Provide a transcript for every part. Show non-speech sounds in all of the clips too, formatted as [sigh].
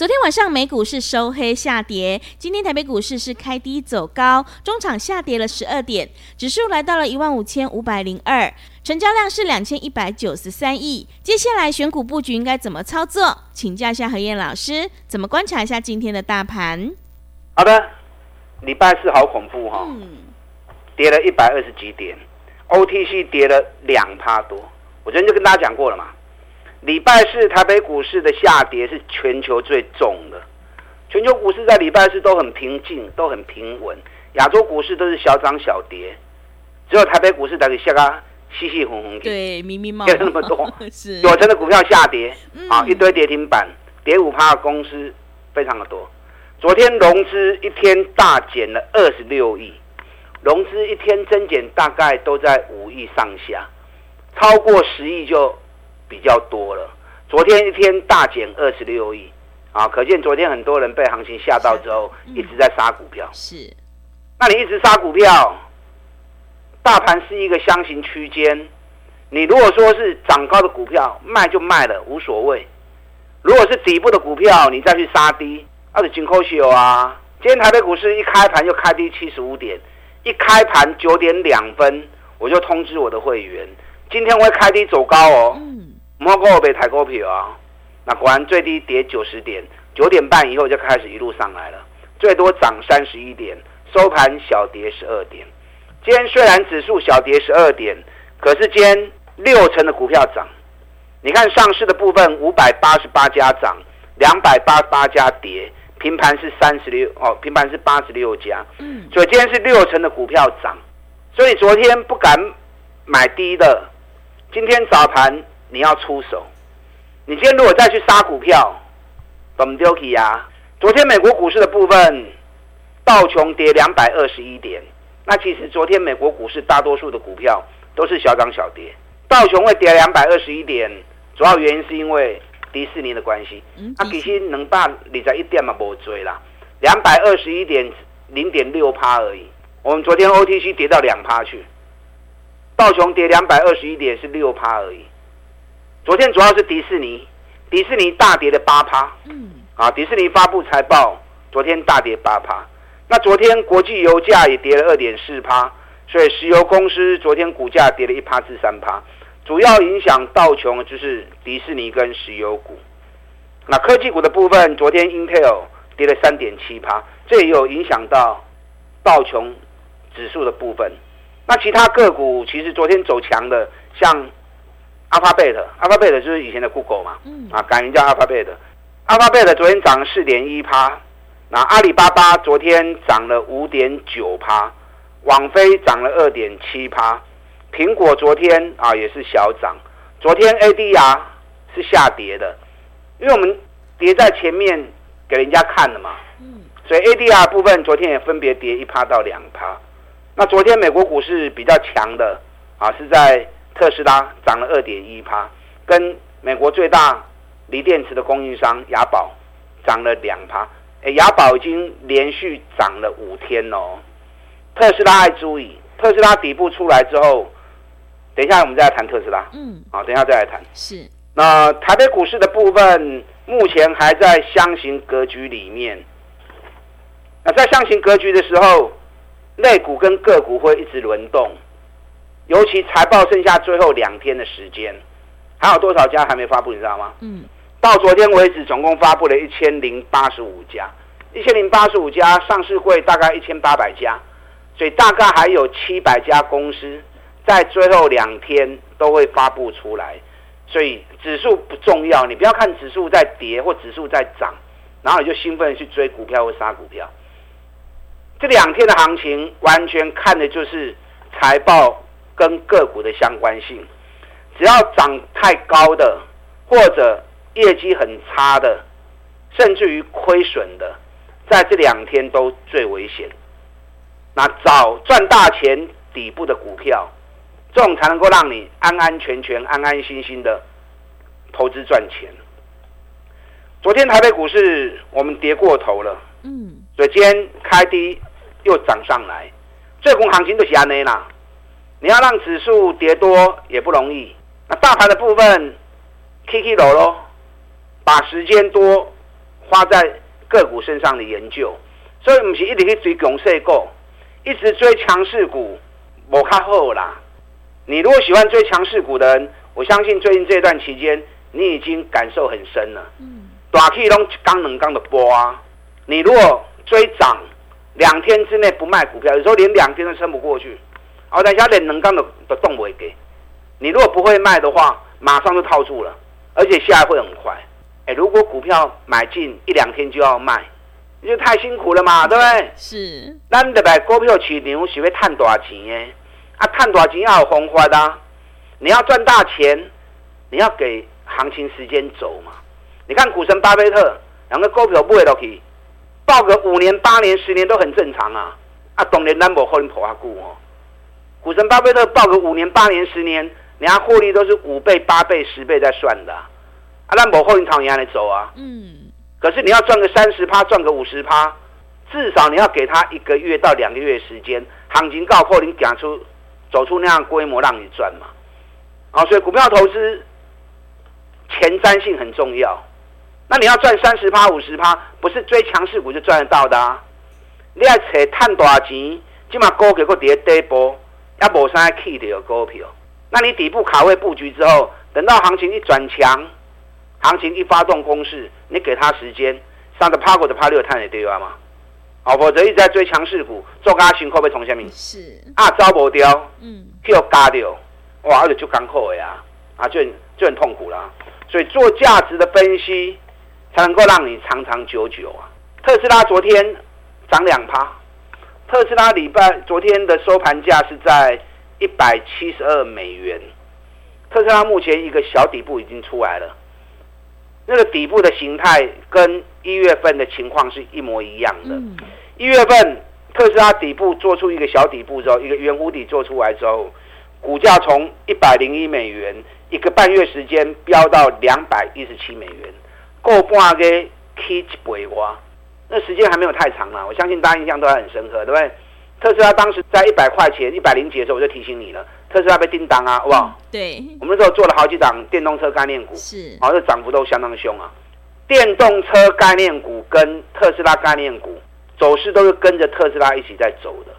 昨天晚上美股是收黑下跌，今天台北股市是开低走高，中场下跌了十二点，指数来到了一万五千五百零二，成交量是两千一百九十三亿。接下来选股布局应该怎么操作？请教一下何燕老师，怎么观察一下今天的大盘？好的，礼拜四好恐怖哈、哦。跌了一百二十几点，OTC 跌了两趴多。我昨天就跟大家讲过了嘛，礼拜四台北股市的下跌是全球最重的，全球股市在礼拜四都很平静，都很平稳，亚洲股市都是小涨小跌，只有台北股市在下个稀稀红红的，对，密密麻麻跌那么多，[laughs] 是。有成的股票下跌，啊，一堆跌停板，跌五趴的公司非常的多。昨天融资一天大减了二十六亿。融资一天增减大概都在五亿上下，超过十亿就比较多了。昨天一天大减二十六亿，啊，可见昨天很多人被行情吓到之后，一直在杀股票。是，那你一直杀股票，大盘是一个箱型区间，你如果说是涨高的股票，卖就卖了，无所谓；如果是底部的股票，你再去杀低，那是紧扣秀啊。今天台北股市一开盘就开低七十五点。一开盘九点两分，我就通知我的会员，今天会开低走高哦。嗯，莫跟我被抬股票啊。那果然最低跌九十点，九点半以后就开始一路上来了，最多涨三十一点，收盘小跌十二点。今天虽然指数小跌十二点，可是今天六成的股票涨。你看上市的部分，五百八十八家涨，两百八十八家跌。平盘是三十六哦，平盘是八十六家，嗯，所以今天是六成的股票涨，所以昨天不敢买低的，今天早盘你要出手，你今天如果再去杀股票，怎么丢弃呀？昨天美国股市的部分，道琼跌两百二十一点，那其实昨天美国股市大多数的股票都是小涨小跌，道琼会跌两百二十一点，主要原因是因为。迪士尼的关系，啊，其实两百二十一点嘛，无追啦，两百二十一点零点六趴而已。我们昨天 OTC 跌到两趴去，道琼跌两百二十一点是六趴而已。昨天主要是迪士尼，迪士尼大跌了八趴。嗯，啊，迪士尼发布财报，昨天大跌八趴。那昨天国际油价也跌了二点四趴，所以石油公司昨天股价跌了一趴至三趴。主要影响道琼就是迪士尼跟石油股，那科技股的部分，昨天 Intel 跌了三点七趴，这也有影响到道琼指数的部分。那其他个股其实昨天走强的，像 Alphabet，Alphabet 就是以前的 Google 嘛，啊改名叫 Alphabet，Alphabet 昨天涨了四点一趴，那阿里巴巴昨天涨了五点九趴，网飞涨了二点七趴。苹果昨天啊也是小涨，昨天 ADR 是下跌的，因为我们跌在前面给人家看了嘛，所以 ADR 部分昨天也分别跌一趴到两趴。那昨天美国股市比较强的啊是在特斯拉涨了二点一趴，跟美国最大锂电池的供应商雅宝涨了两趴。哎，雅宝已经连续涨了五天哦。特斯拉爱注意，特斯拉底部出来之后。等一下，我们再来谈特斯拉。嗯，好，等一下再来谈。是。那台北股市的部分，目前还在箱型格局里面。那在箱型格局的时候，类股跟个股会一直轮动。尤其财报剩下最后两天的时间，还有多少家还没发布？你知道吗？嗯。到昨天为止，总共发布了一千零八十五家，一千零八十五家上市会大概一千八百家，所以大概还有七百家公司。在最后两天都会发布出来，所以指数不重要，你不要看指数在跌或指数在涨，然后你就兴奋去追股票或杀股票。这两天的行情完全看的就是财报跟个股的相关性。只要涨太高的，或者业绩很差的，甚至于亏损的，在这两天都最危险。那找赚大钱底部的股票，这种才能够让你安安全全、安安心心的投资赚钱。昨天台北股市我们跌过头了，嗯，所以今天开低又涨上来，最近行情都是这样啦。你要让指数跌多也不容易。那大盘的部分，K K 楼喽，把时间多花在个股身上的研究，所以不是一直去追强势股，一直追强势股，无较好啦。你如果喜欢追强势股的人，我相信最近这段期间，你已经感受很深了。嗯。大 K 拢刚能刚的波啊！你如果追涨，两天之内不卖股票，有时候连两天都撑不过去。哦，等下连能干的都动不给。你如果不会卖的话，马上就套住了，而且下来会很快。哎，如果股票买进一两天就要卖，你就太辛苦了嘛，对不对？是。咱得买股票市场是要赚大钱的，啊，赚大钱要有方法的。你要赚大钱，你要给行情时间走嘛。你看股神巴菲特两个股票不会落去，抱个五年、八年、十年都很正常啊。啊，当然咱无可能抱阿久哦。股神巴菲特抱个五年、八年、十年，人家获利都是五倍、八倍、十倍在算的。啊，咱无可能朝人家走啊。嗯。可是你要赚个三十趴，赚个五十趴，至少你要给他一个月到两个月时间，行情告破，你讲出走出那样规模让你赚嘛。啊，所以股票投资前瞻性很重要。那你要赚三十趴、五十趴，不是追强势股就赚得到的啊！你要找探大钱，起码高给个跌跌波，要无啥去的股票。那你底部卡位布局之后，等到行情一转强，行情一发动攻势，你给他时间，上的趴过的趴六探的对啊嘛？哦，否则一直在追强势股，做加行会不会从下面？是啊，招不掉，嗯，就嘎掉，哇，而且就刚扣呀，啊，就很就很痛苦了。所以做价值的分析。才能够让你长长久久啊！特斯拉昨天涨两趴，特斯拉礼拜昨天的收盘价是在一百七十二美元。特斯拉目前一个小底部已经出来了，那个底部的形态跟一月份的情况是一模一样的。一月份特斯拉底部做出一个小底部之后，一个圆弧底做出来之后，股价从一百零一美元一个半月时间飙到两百一十七美元。过半个 K 一倍哇，那时间还没有太长了，我相信大家印象都还很深刻，对不对？特斯拉当时在一百块钱、一百零几的时候，我就提醒你了，特斯拉被叮当啊，好不好？对，我们那时候做了好几档电动车概念股，是，好，这涨幅都相当凶啊。电动车概念股跟特斯拉概念股走势都是跟着特斯拉一起在走的。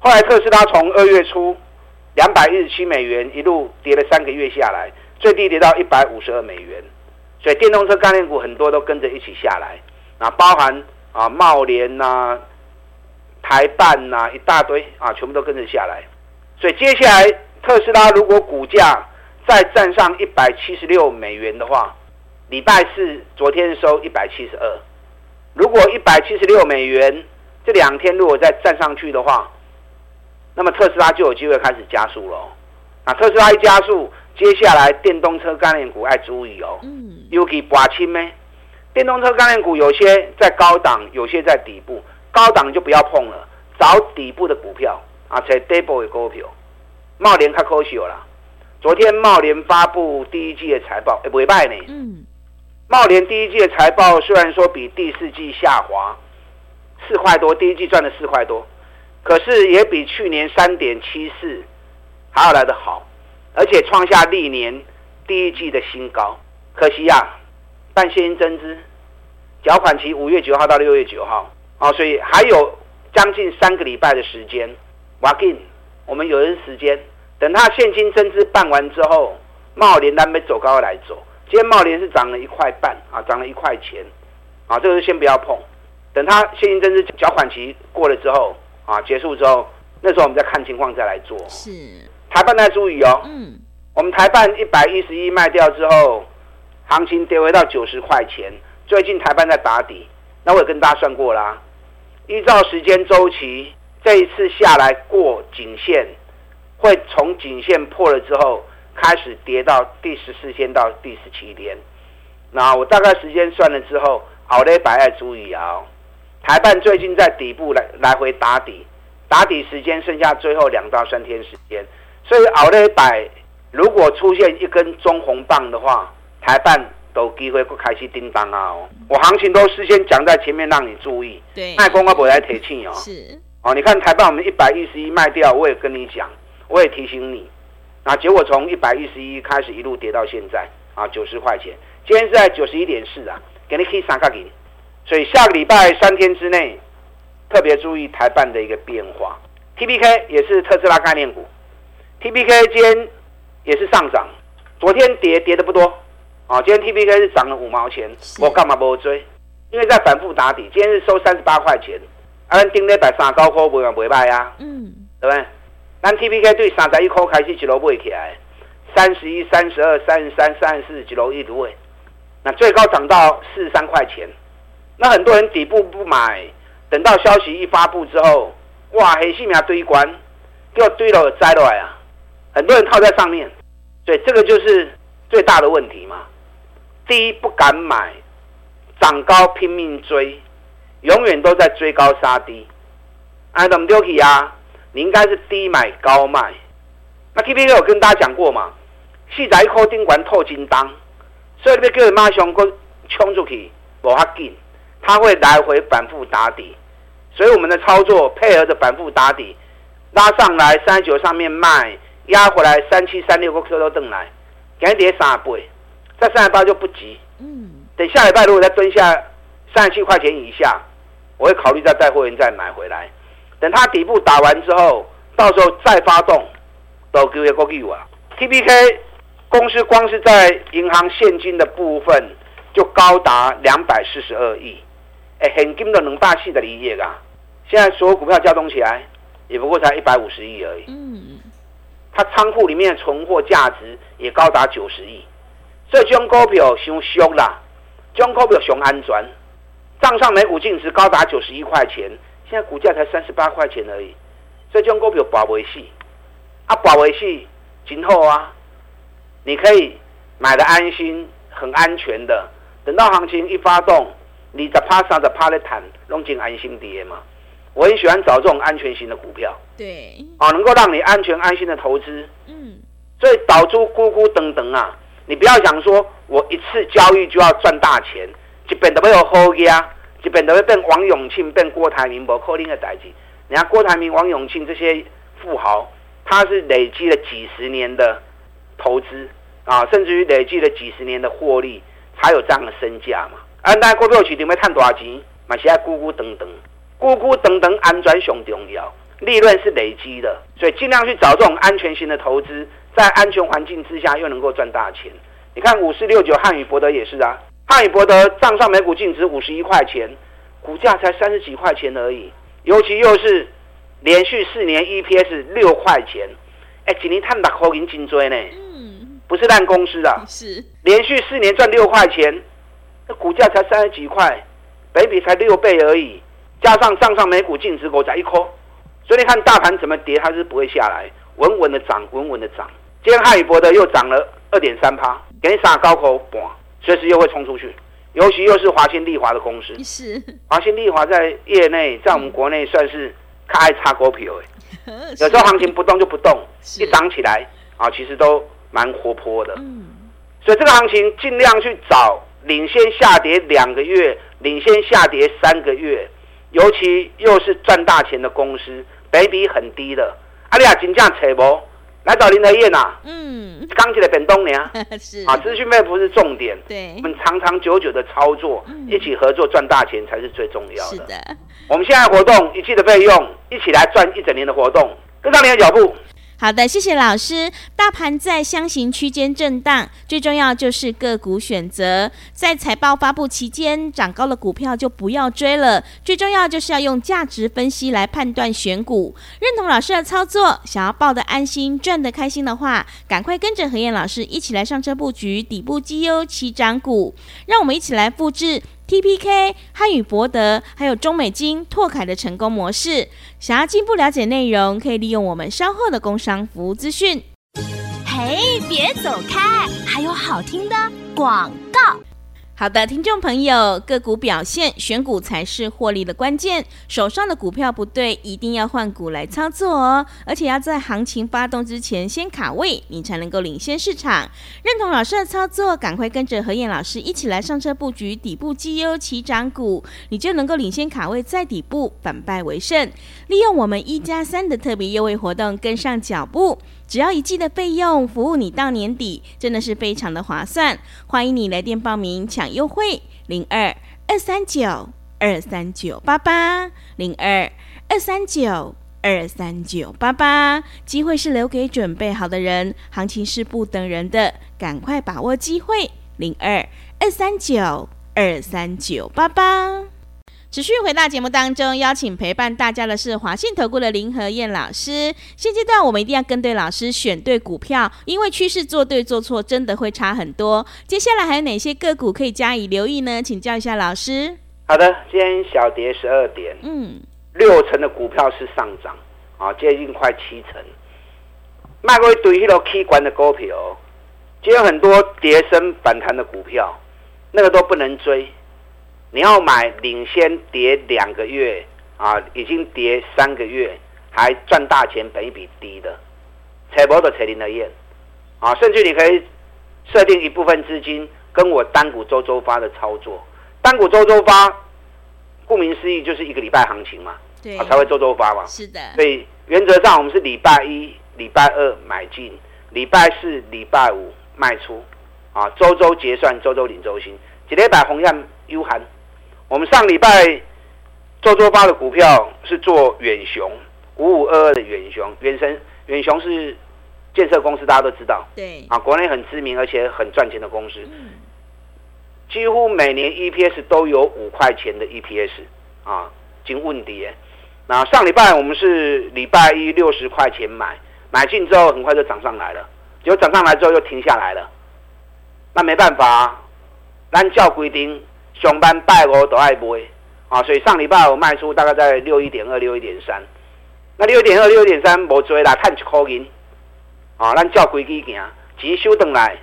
后来特斯拉从二月初两百一十七美元一路跌了三个月下来，最低跌到一百五十二美元。所以电动车概念股很多都跟着一起下来，啊，包含啊茂联呐、台半呐、啊，一大堆啊，全部都跟着下来。所以接下来特斯拉如果股价再站上一百七十六美元的话，礼拜四昨天收一百七十二，如果一百七十六美元这两天如果再站上去的话，那么特斯拉就有机会开始加速了。啊，特斯拉一加速。接下来电动车概念股要注意哦，尤其刮青咩？电动车概念股有些在高档，有些在底部，高档就不要碰了，找底部的股票啊，才底部的股票。茂联较可惜啦，昨天茂联发布第一季的财报，不会败呢。嗯，茂联第一季的财报虽然说比第四季下滑四块多，第一季赚了四块多，可是也比去年三点七四还要来得好。而且创下历年第一季的新高，可惜呀、啊，办现金增资，缴款期五月九号到六月九号，啊，所以还有将近三个礼拜的时间，哇紧，我们有人时间，等他现金增资办完之后，茂联单没走高来走，今天茂联是涨了一块半，啊，涨了一块钱，啊，这个就先不要碰，等他现金增资缴款期过了之后，啊，结束之后，那时候我们再看情况再来做，是。台半再注意哦，嗯，我们台半一百一十一卖掉之后，行情跌回到九十块钱。最近台半在打底，那我也跟大家算过啦，依照时间周期，这一次下来过颈线，会从颈线破了之后，开始跌到第十四天到第十七天。那我大概时间算了之后，后礼拜要注意啊。台半最近在底部来来回打底，打底时间剩下最后两到三天时间，所以后礼拜如果出现一根中红棒的话，台半都有机会会开始叮当啊！哦，我行情都事先讲在前面，让你注意。对，卖光我不会来提醒哦。是哦，你看台半我们一百一十一卖掉，我也跟你讲，我也提醒你。那结果从一百一十一开始一路跌到现在啊，九十块钱，今天是在九十一点四啊，给你可以三个零。所以下个礼拜三天之内，特别注意台半的一个变化。TPK 也是特斯拉概念股，TPK 今天也是上涨，昨天跌跌的不多啊，今天 TPK 是涨了五毛钱，我干嘛不追？因为在反复打底，今天是收三十八块钱，啊，定了百三高科不用不卖啊，嗯，对不对？咱 TPK 对三十一块开始一路买起来，三十一、三十二、三十三、三十四一路一路买，那最高涨到四十三块钱。那很多人底部不买，等到消息一发布之后，哇，黑细苗堆关，给我堆了摘落来啊！很多人套在上面，所以这个就是最大的问题嘛。低不敢买，涨高拼命追，永远都在追高杀低。哎，怎么丢弃啊？你应该是低买高卖。那 T P K 有跟大家讲过嘛？细仔一颗顶管透金当，所以你要叫马上哥冲出去，无法紧。它会来回反复打底，所以我们的操作配合着反复打底，拉上来三九上面卖，压回来三七三六个 Q 都登来，赶紧跌三倍，在三十八就不急。嗯，等下礼拜如果再蹲下三十七块钱以下，我会考虑再带会员再买回来。等它底部打完之后，到时候再发动，都给个够啊。TPK 公司光是在银行现金的部分就高达两百四十二亿。哎，很金的两百四十亿啊！现在所有股票加总起来，也不过才一百五十亿而已。嗯，它仓库里面的存货价值也高达九十亿，这种股票太俗啦，这种股票太安全。账上每股净值高达九十一块钱，现在股价才三十八块钱而已，所以这种股票保维系啊，保维系今后啊，你可以买的安心、很安全的，等到行情一发动。你在趴上的趴在谈，弄进安心跌嘛。我很喜欢找这种安全型的股票，对，啊，能够让你安全安心的投资。嗯，所以导出咕咕等等啊，你不要想说我一次交易就要赚大钱，这边都没有好呀，这边都会变王永庆、变郭台铭、不可能的代志。你看郭台铭、王永庆这些富豪，他是累积了几十年的投资啊，甚至于累积了几十年的获利，才有这样的身价嘛。啊，那股票市场要赚大钱，嘛是要咕咕等等，咕咕等等，安全上重要，利润是累积的，所以尽量去找这种安全型的投资，在安全环境之下又能够赚大钱。你看五四六九汉语博德也是啊，汉语博德账上每股净值五十一块钱，股价才三十几块钱而已，尤其又是连续四年 EPS 六块钱，哎，今年探六块钱真多呢，嗯，不是烂公司啊，是连续四年赚六块钱。那股价才三十几块，本益比才六倍而已，加上账上每股净值股才一颗，所以你看大盘怎么跌，它是不会下来，稳稳的涨，稳稳的涨。今天汉语博德又涨了二点三趴，给你撒高口，哇，随时又会冲出去。尤其又是华新丽华的公司，是华新丽华在业内，在我们国内算是开爱插股票 [laughs] 哎，有时候行情不动就不动，一涨起来啊，其实都蛮活泼的。嗯，所以这个行情尽量去找。领先下跌两个月，领先下跌三个月，尤其又是赚大钱的公司，本益比很低的。阿里亚金价扯不？来找林德燕呐。嗯，刚起来本东年是啊，资讯费不是重点。对，我们长长久久的操作，嗯、一起合作赚大钱才是最重要的。是的，我们现在活动一季的费用，一起来赚一整年的活动，跟上你的脚步。好的，谢谢老师。大盘在箱型区间震荡，最重要就是个股选择。在财报发布期间，涨高的股票就不要追了。最重要就是要用价值分析来判断选股。认同老师的操作，想要抱得安心、赚得开心的话，赶快跟着何燕老师一起来上车布局底部绩优起涨股。让我们一起来复制。TPK、汉语博德还有中美金、拓凯的成功模式。想要进一步了解内容，可以利用我们稍后的工商服务资讯。嘿，别走开，还有好听的广告。好的，听众朋友，个股表现，选股才是获利的关键。手上的股票不对，一定要换股来操作哦。而且要在行情发动之前先卡位，你才能够领先市场。认同老师的操作，赶快跟着何燕老师一起来上车布局底部绩优起涨股，你就能够领先卡位在底部，反败为胜。利用我们一加三的特别优惠活动，跟上脚步。只要一季的费用，服务你到年底，真的是非常的划算。欢迎你来电报名抢优惠，零二二三九二三九八八，零二二三九二三九八八。机会是留给准备好的人，行情是不等人的，赶快把握机会，零二二三九二三九八八。持续回到节目当中，邀请陪伴大家的是华信投顾的林和燕老师。现阶段我们一定要跟对老师，选对股票，因为趋势做对做错真的会差很多。接下来还有哪些个股可以加以留意呢？请教一下老师。好的，今天小跌十二点，嗯，六成的股票是上涨，啊，接近快七成。卖过一堆迄落 K 管的股票，今天很多跌升反弹的股票，那个都不能追。你要买领先跌两个月啊，已经跌三个月还赚大钱，本一比低的，采博的采林的燕啊，甚至你可以设定一部分资金跟我单股周周发的操作，单股周周发，顾名思义就是一个礼拜行情嘛，对，啊才会周周发嘛，是的，所以原则上我们是礼拜一、礼拜二买进，礼拜四、礼拜五卖出，啊，周周结算，周周领周薪，一礼拜红样悠闲。我们上礼拜做周八的股票是做远雄五五二二的远雄，远神远雄是建设公司，大家都知道，对啊，国内很知名而且很赚钱的公司，嗯、几乎每年 EPS 都有五块钱的 EPS 啊，经问题。那上礼拜我们是礼拜一六十块钱买，买进之后很快就涨上来了，结果涨上来之后又停下来了，那没办法，按照规定。上班拜五都爱买啊，所以上礼拜我卖出大概在六一点二、六一点三。那六一点二、六一点三无追啦，赚一块银啊，咱照规矩行，钱收回来，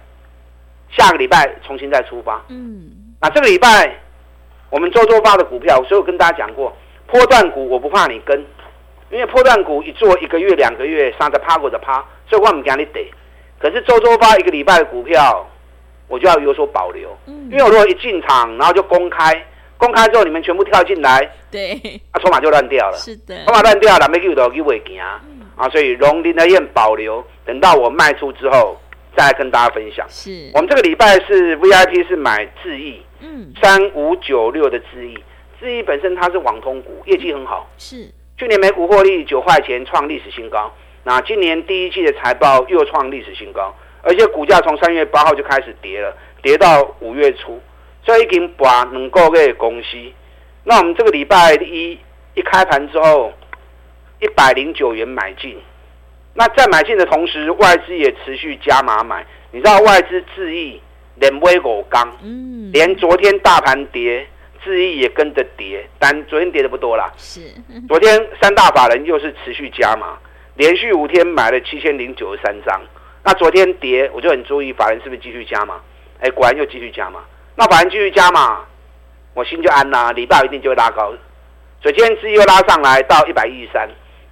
下个礼拜重新再出发。嗯，那这个礼拜我们周周发的股票，所以我跟大家讲过，波段股我不怕你跟，因为波段股一做一个月、两个月，三十趴或者趴，所以我唔惊你跌。可是周周发一个礼拜的股票。我就要有所保留，嗯。因为我如果一进场，然后就公开，公开之后你们全部跳进来，对，啊，筹码就乱掉了，是的，筹码乱掉了，没给到机会行啊，所以龙林的燕保留，等到我卖出之后再来跟大家分享。是，我们这个礼拜是 VIP 是买智易，嗯，三五九六的智易，智易本身它是网通股，业绩很好，是，去年每股获利九块钱创历史新高，那今年第一季的财报又创历史新高。而且股价从三月八号就开始跌了，跌到五月初，所以已经把两个月公司。那我们这个礼拜一一开盘之后，一百零九元买进。那在买进的同时，外资也持续加码买。你知道外资智易连威五天，嗯，连昨天大盘跌，智易也跟着跌，但昨天跌的不多啦。是，昨天三大法人又是持续加码，连续五天买了七千零九十三张。那昨天跌，我就很注意法人是不是继续加嘛？哎，果然又继续加嘛。那法人继续加嘛，我心就安啦。礼拜一定就会拉高，所以今天资又拉上来到一百一十三。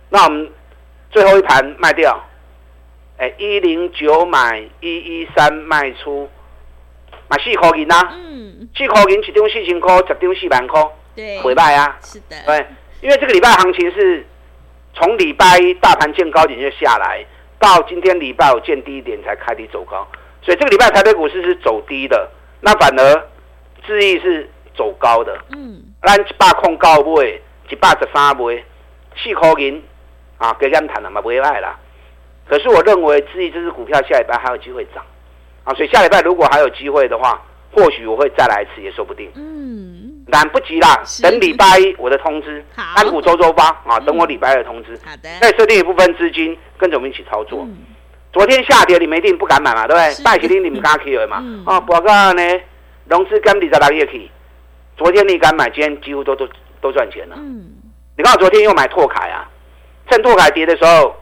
那我们最后一盘卖掉，哎，一零九买一一三卖出，买四块银呐。嗯。四块银，一张四千块，十张四万块。对。回卖啊。是的。对，因为这个礼拜行情是从礼拜一大盘见高点就下来。到今天礼拜五见低一点才开低走高，所以这个礼拜台北股市是走低的，那反而智易是走高的。嗯，咱一百空高买，一百十三买，四块银啊，给咱谈了嘛，不会卖啦。可是我认为智易这支股票下礼拜还有机会涨啊，所以下礼拜如果还有机会的话，或许我会再来一次也说不定。嗯。来不及啦，等礼拜一我的通知，安股周周发啊，等我礼拜二的通知。好的，再设定一部分资金跟着我们一起操作。昨天下跌你们一定不敢买嘛，对不对？拜起你你们敢去的嘛？啊，不过呢，融资跟二十六亿去，昨天你敢买，今天几乎都都都赚钱了。嗯，你看我昨天又买拓凯啊，趁拓凯跌的时候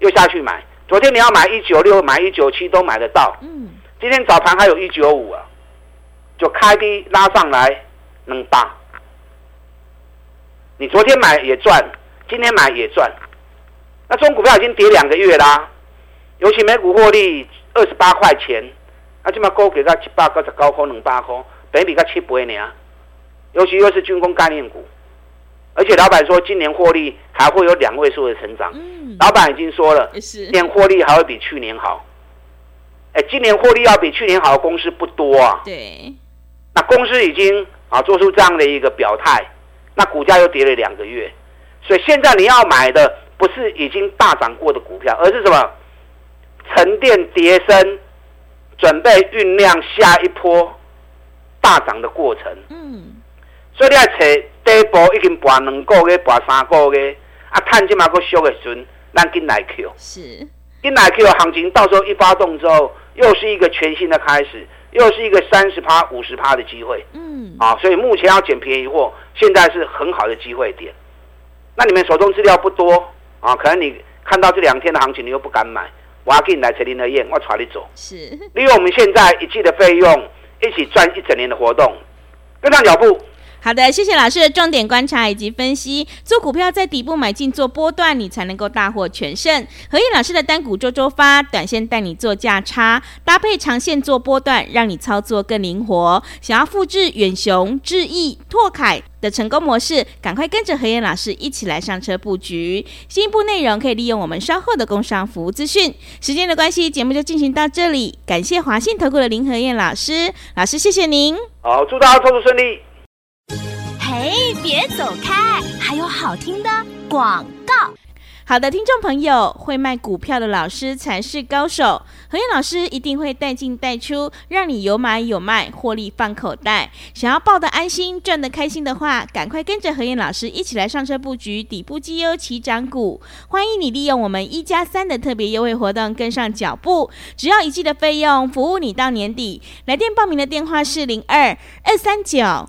又下去买。昨天你要买一九六，买一九七都买得到。嗯，今天早盘还有一九五啊，就开低拉上来能大。你昨天买也赚，今天买也赚。那中股票已经跌两个月啦，尤其每股获利二十八块钱，那起码高给他七八个，十高空能八空，本比他七倍呢。尤其又是军工概念股，而且老板说今年获利还会有两位数的成长。嗯，老板已经说了，今年获利还会比去年好。哎，今年获利要比去年好的公司不多啊。对，那公司已经啊做出这样的一个表态，那股价又跌了两个月，所以现在你要买的。不是已经大涨过的股票，而是什么沉淀跌升，准备酝酿下一波大涨的过程。嗯，所以你要找底部已经拔两个月、拔三个月，啊，趁这么个小的时阵，咱进来 Q。是，进来 Q 行情到时候一发动之后，又是一个全新的开始，又是一个三十趴、五十趴的机会。嗯，啊，所以目前要捡便宜货，现在是很好的机会点。那你们手中资料不多。啊，可能你看到这两天的行情，你又不敢买，我要给你来陈林和燕，我带你走。是，利用我们现在一季的费用，一起赚一整年的活动，跟上脚步。好的，谢谢老师的重点观察以及分析。做股票在底部买进做波段，你才能够大获全胜。何燕老师的单股周周发，短线带你做价差，搭配长线做波段，让你操作更灵活。想要复制远雄、智毅、拓凯的成功模式，赶快跟着何燕老师一起来上车布局。进一步内容可以利用我们稍后的工商服务资讯。时间的关系，节目就进行到这里。感谢华信投顾的林何燕老师，老师谢谢您。好，祝大家操作顺利。嘿，别走开，还有好听的广告。好的，听众朋友，会卖股票的老师才是高手。何燕老师一定会带进带出，让你有买有卖，获利放口袋。想要抱得安心、赚得开心的话，赶快跟着何燕老师一起来上车布局底部绩优起涨股。欢迎你利用我们一加三的特别优惠活动跟上脚步，只要一季的费用，服务你到年底。来电报名的电话是零二二三九